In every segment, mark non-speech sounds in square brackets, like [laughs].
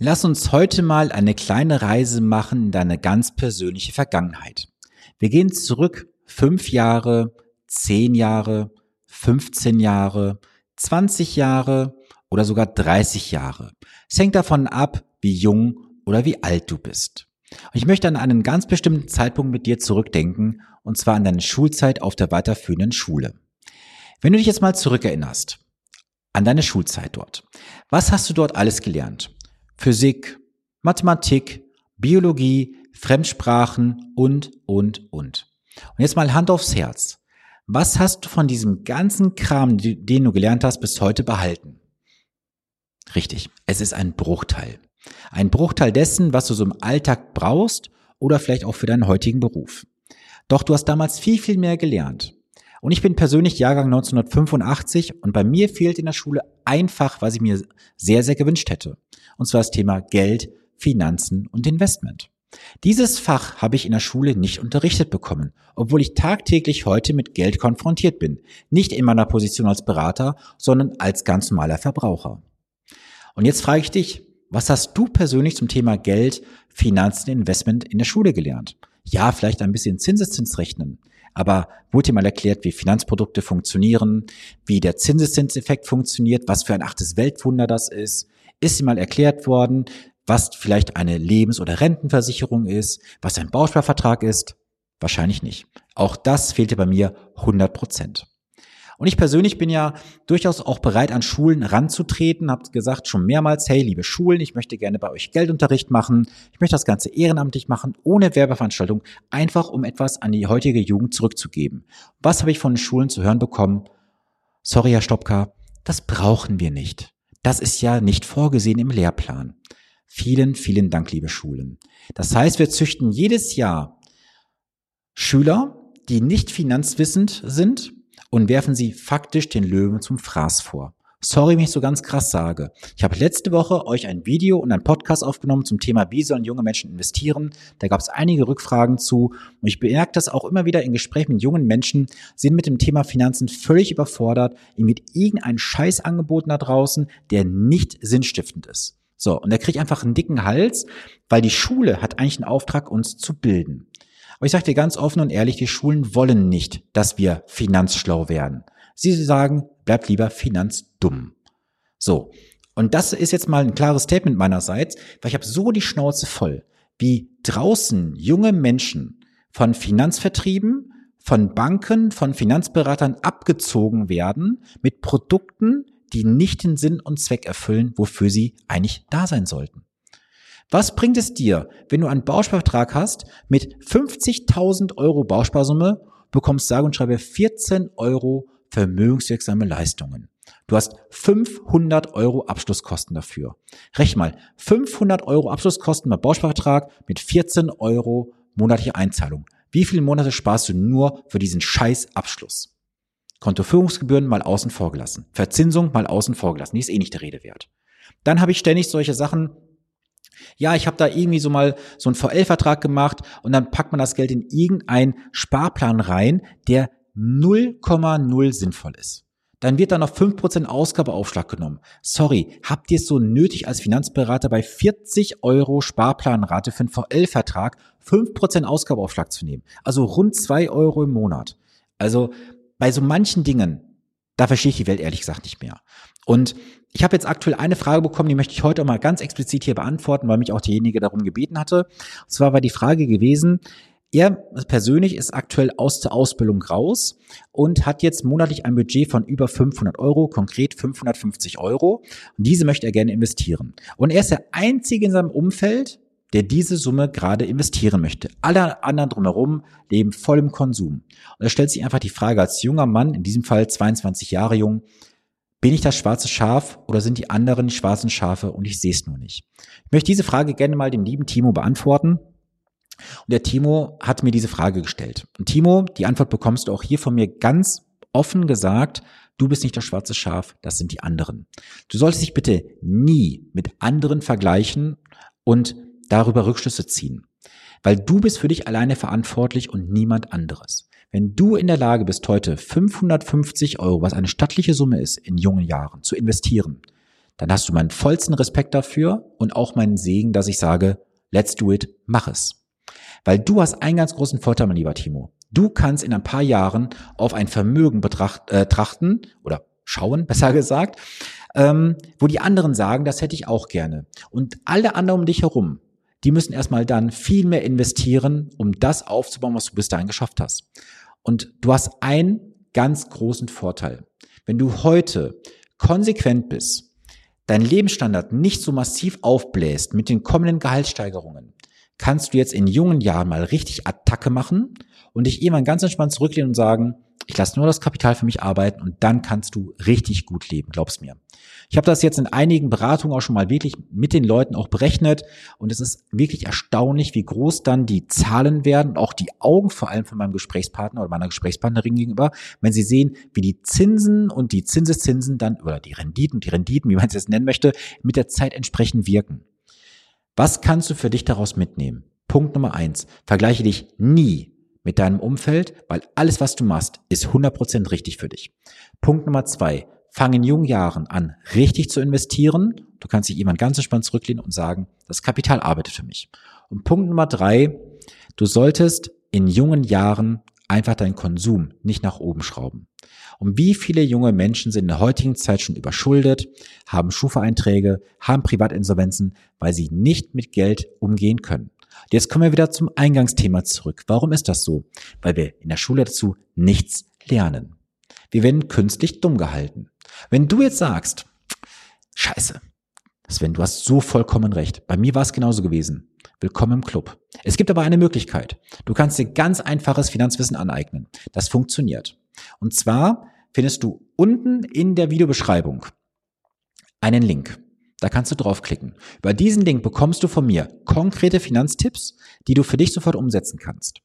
Lass uns heute mal eine kleine Reise machen in deine ganz persönliche Vergangenheit. Wir gehen zurück fünf Jahre, zehn Jahre, 15 Jahre, 20 Jahre oder sogar 30 Jahre. Es hängt davon ab, wie jung oder wie alt du bist. Und ich möchte an einen ganz bestimmten Zeitpunkt mit dir zurückdenken, und zwar an deine Schulzeit auf der weiterführenden Schule. Wenn du dich jetzt mal zurückerinnerst, an deine Schulzeit dort. Was hast du dort alles gelernt? Physik, Mathematik, Biologie, Fremdsprachen und, und, und. Und jetzt mal Hand aufs Herz. Was hast du von diesem ganzen Kram, den du gelernt hast, bis heute behalten? Richtig, es ist ein Bruchteil. Ein Bruchteil dessen, was du so im Alltag brauchst oder vielleicht auch für deinen heutigen Beruf. Doch du hast damals viel, viel mehr gelernt. Und ich bin persönlich Jahrgang 1985 und bei mir fehlt in der Schule einfach, was ich mir sehr, sehr gewünscht hätte. Und zwar das Thema Geld, Finanzen und Investment. Dieses Fach habe ich in der Schule nicht unterrichtet bekommen, obwohl ich tagtäglich heute mit Geld konfrontiert bin. Nicht in meiner Position als Berater, sondern als ganz normaler Verbraucher. Und jetzt frage ich dich, was hast du persönlich zum Thema Geld, Finanzen, Investment in der Schule gelernt? Ja, vielleicht ein bisschen Zinseszins rechnen. Aber wurde dir mal erklärt, wie Finanzprodukte funktionieren, wie der Zinseszinseffekt funktioniert, was für ein achtes Weltwunder das ist? Ist dir mal erklärt worden, was vielleicht eine Lebens- oder Rentenversicherung ist, was ein Bausparvertrag ist? Wahrscheinlich nicht. Auch das fehlte bei mir 100 Prozent. Und ich persönlich bin ja durchaus auch bereit, an Schulen ranzutreten, habe gesagt schon mehrmals, hey, liebe Schulen, ich möchte gerne bei euch Geldunterricht machen, ich möchte das Ganze ehrenamtlich machen, ohne Werbeveranstaltung, einfach um etwas an die heutige Jugend zurückzugeben. Was habe ich von den Schulen zu hören bekommen? Sorry, Herr Stopka, das brauchen wir nicht. Das ist ja nicht vorgesehen im Lehrplan. Vielen, vielen Dank, liebe Schulen. Das heißt, wir züchten jedes Jahr Schüler, die nicht finanzwissend sind und werfen sie faktisch den Löwen zum Fraß vor. Sorry, wenn ich so ganz krass sage. Ich habe letzte Woche euch ein Video und ein Podcast aufgenommen zum Thema, wie sollen junge Menschen investieren. Da gab es einige Rückfragen zu und ich bemerke das auch immer wieder in Gesprächen mit jungen Menschen, sind mit dem Thema Finanzen völlig überfordert, mit irgendein Scheißangebot da draußen, der nicht sinnstiftend ist. So, und er kriegt einfach einen dicken Hals, weil die Schule hat eigentlich einen Auftrag, uns zu bilden. Aber ich sage dir ganz offen und ehrlich, die Schulen wollen nicht, dass wir finanzschlau werden. Sie sagen, bleibt lieber finanzdumm. So. Und das ist jetzt mal ein klares Statement meinerseits, weil ich habe so die Schnauze voll, wie draußen junge Menschen von Finanzvertrieben, von Banken, von Finanzberatern abgezogen werden mit Produkten, die nicht den Sinn und Zweck erfüllen, wofür sie eigentlich da sein sollten. Was bringt es dir, wenn du einen Bausparvertrag hast mit 50.000 Euro Bausparsumme, bekommst sage und schreibe 14 Euro vermögenswirksame Leistungen. Du hast 500 Euro Abschlusskosten dafür. Rechne mal, 500 Euro Abschlusskosten beim Bausparvertrag mit 14 Euro monatliche Einzahlung. Wie viele Monate sparst du nur für diesen scheiß Abschluss? Kontoführungsgebühren mal außen vor gelassen. Verzinsung mal außen vor gelassen. Die ist eh nicht der Rede wert. Dann habe ich ständig solche Sachen, ja, ich habe da irgendwie so mal so einen VL-Vertrag gemacht und dann packt man das Geld in irgendeinen Sparplan rein, der 0,0 sinnvoll ist. Dann wird da noch 5% Ausgabeaufschlag genommen. Sorry, habt ihr es so nötig als Finanzberater bei 40 Euro Sparplanrate für einen VL-Vertrag 5% Ausgabeaufschlag zu nehmen? Also rund 2 Euro im Monat. Also bei so manchen Dingen, da verstehe ich die Welt ehrlich gesagt nicht mehr. Und ich habe jetzt aktuell eine Frage bekommen, die möchte ich heute mal ganz explizit hier beantworten, weil mich auch diejenige darum gebeten hatte. Und zwar war die Frage gewesen, er persönlich ist aktuell aus der Ausbildung raus und hat jetzt monatlich ein Budget von über 500 Euro, konkret 550 Euro. Und diese möchte er gerne investieren. Und er ist der Einzige in seinem Umfeld, der diese Summe gerade investieren möchte. Alle anderen drumherum leben voll im Konsum. Und er stellt sich einfach die Frage als junger Mann, in diesem Fall 22 Jahre jung, bin ich das schwarze Schaf oder sind die anderen die schwarzen Schafe und ich sehe es nur nicht? Ich möchte diese Frage gerne mal dem lieben Timo beantworten. Und der Timo hat mir diese Frage gestellt. Und Timo, die Antwort bekommst du auch hier von mir ganz offen gesagt. Du bist nicht das schwarze Schaf, das sind die anderen. Du solltest dich bitte nie mit anderen vergleichen und darüber Rückschlüsse ziehen. Weil du bist für dich alleine verantwortlich und niemand anderes. Wenn du in der Lage bist, heute 550 Euro, was eine stattliche Summe ist, in jungen Jahren zu investieren, dann hast du meinen vollsten Respekt dafür und auch meinen Segen, dass ich sage, let's do it, mach es. Weil du hast einen ganz großen Vorteil, mein lieber Timo. Du kannst in ein paar Jahren auf ein Vermögen betracht, äh, trachten oder schauen, [laughs] besser gesagt, ähm, wo die anderen sagen, das hätte ich auch gerne. Und alle anderen um dich herum, die müssen erstmal dann viel mehr investieren, um das aufzubauen, was du bis dahin geschafft hast. Und du hast einen ganz großen Vorteil. Wenn du heute konsequent bist, deinen Lebensstandard nicht so massiv aufbläst mit den kommenden Gehaltssteigerungen, kannst du jetzt in jungen Jahren mal richtig Attacke machen und dich irgendwann ganz entspannt zurücklehnen und sagen, ich lasse nur das Kapital für mich arbeiten und dann kannst du richtig gut leben, glaub's mir. Ich habe das jetzt in einigen Beratungen auch schon mal wirklich mit den Leuten auch berechnet und es ist wirklich erstaunlich, wie groß dann die Zahlen werden und auch die Augen vor allem von meinem Gesprächspartner oder meiner Gesprächspartnerin gegenüber, wenn sie sehen, wie die Zinsen und die Zinseszinsen dann oder die Renditen die Renditen, wie man es jetzt nennen möchte, mit der Zeit entsprechend wirken. Was kannst du für dich daraus mitnehmen? Punkt Nummer eins. Vergleiche dich nie mit deinem Umfeld, weil alles, was du machst, ist 100% richtig für dich. Punkt Nummer zwei. Fang in jungen Jahren an, richtig zu investieren. Du kannst dich jemand ganz entspannt zurücklehnen und sagen, das Kapital arbeitet für mich. Und Punkt Nummer drei. Du solltest in jungen Jahren einfach deinen Konsum nicht nach oben schrauben. Und wie viele junge Menschen sind in der heutigen Zeit schon überschuldet, haben Schufa-Einträge, haben Privatinsolvenzen, weil sie nicht mit Geld umgehen können. Jetzt kommen wir wieder zum Eingangsthema zurück. Warum ist das so? Weil wir in der Schule dazu nichts lernen. Wir werden künstlich dumm gehalten. Wenn du jetzt sagst, scheiße, Sven, du hast so vollkommen recht. Bei mir war es genauso gewesen. Willkommen im Club. Es gibt aber eine Möglichkeit. Du kannst dir ganz einfaches Finanzwissen aneignen. Das funktioniert. Und zwar findest du unten in der Videobeschreibung einen Link. Da kannst du draufklicken. Über diesen Link bekommst du von mir konkrete Finanztipps, die du für dich sofort umsetzen kannst.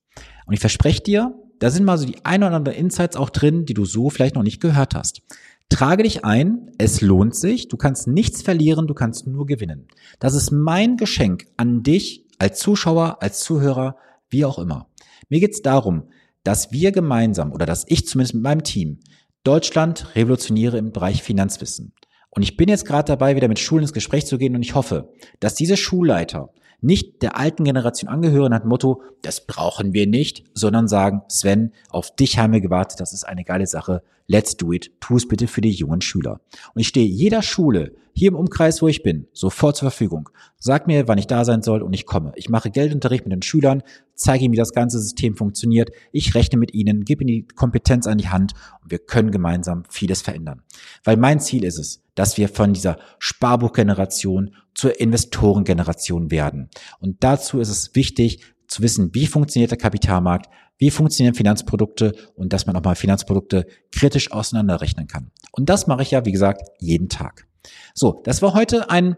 Und ich verspreche dir, da sind mal so die ein oder anderen Insights auch drin, die du so vielleicht noch nicht gehört hast. Trage dich ein, es lohnt sich, du kannst nichts verlieren, du kannst nur gewinnen. Das ist mein Geschenk an dich als Zuschauer, als Zuhörer, wie auch immer. Mir geht es darum, dass wir gemeinsam oder dass ich zumindest mit meinem Team Deutschland revolutioniere im Bereich Finanzwissen. Und ich bin jetzt gerade dabei, wieder mit Schulen ins Gespräch zu gehen und ich hoffe, dass diese Schulleiter nicht der alten Generation angehören dem Motto, das brauchen wir nicht, sondern sagen, Sven, auf dich haben wir gewartet, das ist eine geile Sache, let's do it, tu es bitte für die jungen Schüler. Und ich stehe jeder Schule hier im Umkreis, wo ich bin, sofort zur Verfügung. Sag mir, wann ich da sein soll und ich komme. Ich mache Geldunterricht mit den Schülern, zeige ihnen, wie das ganze System funktioniert. Ich rechne mit ihnen, gebe ihnen die Kompetenz an die Hand und wir können gemeinsam vieles verändern. Weil mein Ziel ist es, dass wir von dieser Sparbuchgeneration zur Investorengeneration werden. Und dazu ist es wichtig zu wissen, wie funktioniert der Kapitalmarkt, wie funktionieren Finanzprodukte und dass man auch mal Finanzprodukte kritisch auseinanderrechnen kann. Und das mache ich ja, wie gesagt, jeden Tag. So, das war heute ein,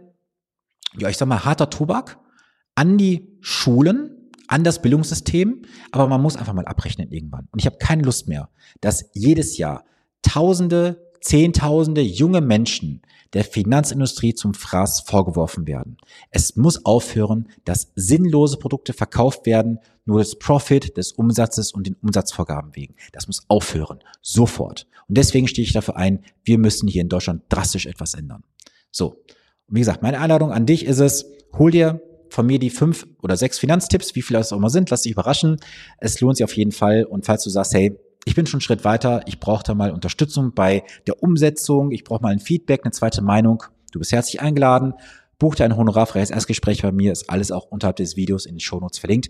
ja, ich sag mal, harter Tobak an die Schulen, an das Bildungssystem, aber man muss einfach mal abrechnen irgendwann. Und ich habe keine Lust mehr, dass jedes Jahr Tausende Zehntausende junge Menschen der Finanzindustrie zum Fraß vorgeworfen werden. Es muss aufhören, dass sinnlose Produkte verkauft werden, nur des Profit, des Umsatzes und den Umsatzvorgaben wegen. Das muss aufhören. Sofort. Und deswegen stehe ich dafür ein, wir müssen hier in Deutschland drastisch etwas ändern. So. Und wie gesagt, meine Einladung an dich ist es, hol dir von mir die fünf oder sechs Finanztipps, wie viele es auch immer sind, lass dich überraschen. Es lohnt sich auf jeden Fall. Und falls du sagst, hey, ich bin schon einen Schritt weiter, ich brauche da mal Unterstützung bei der Umsetzung, ich brauche mal ein Feedback, eine zweite Meinung. Du bist herzlich eingeladen. Buch dir ein honorarfreies Erstgespräch bei mir, ist alles auch unterhalb des Videos in den Shownotes verlinkt.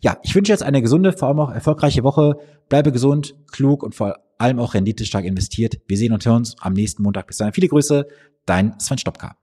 Ja, ich wünsche jetzt eine gesunde, vor allem auch erfolgreiche Woche. Bleibe gesund, klug und vor allem auch renditestark investiert. Wir sehen und hören uns am nächsten Montag. Bis dahin viele Grüße, dein Sven Stopka.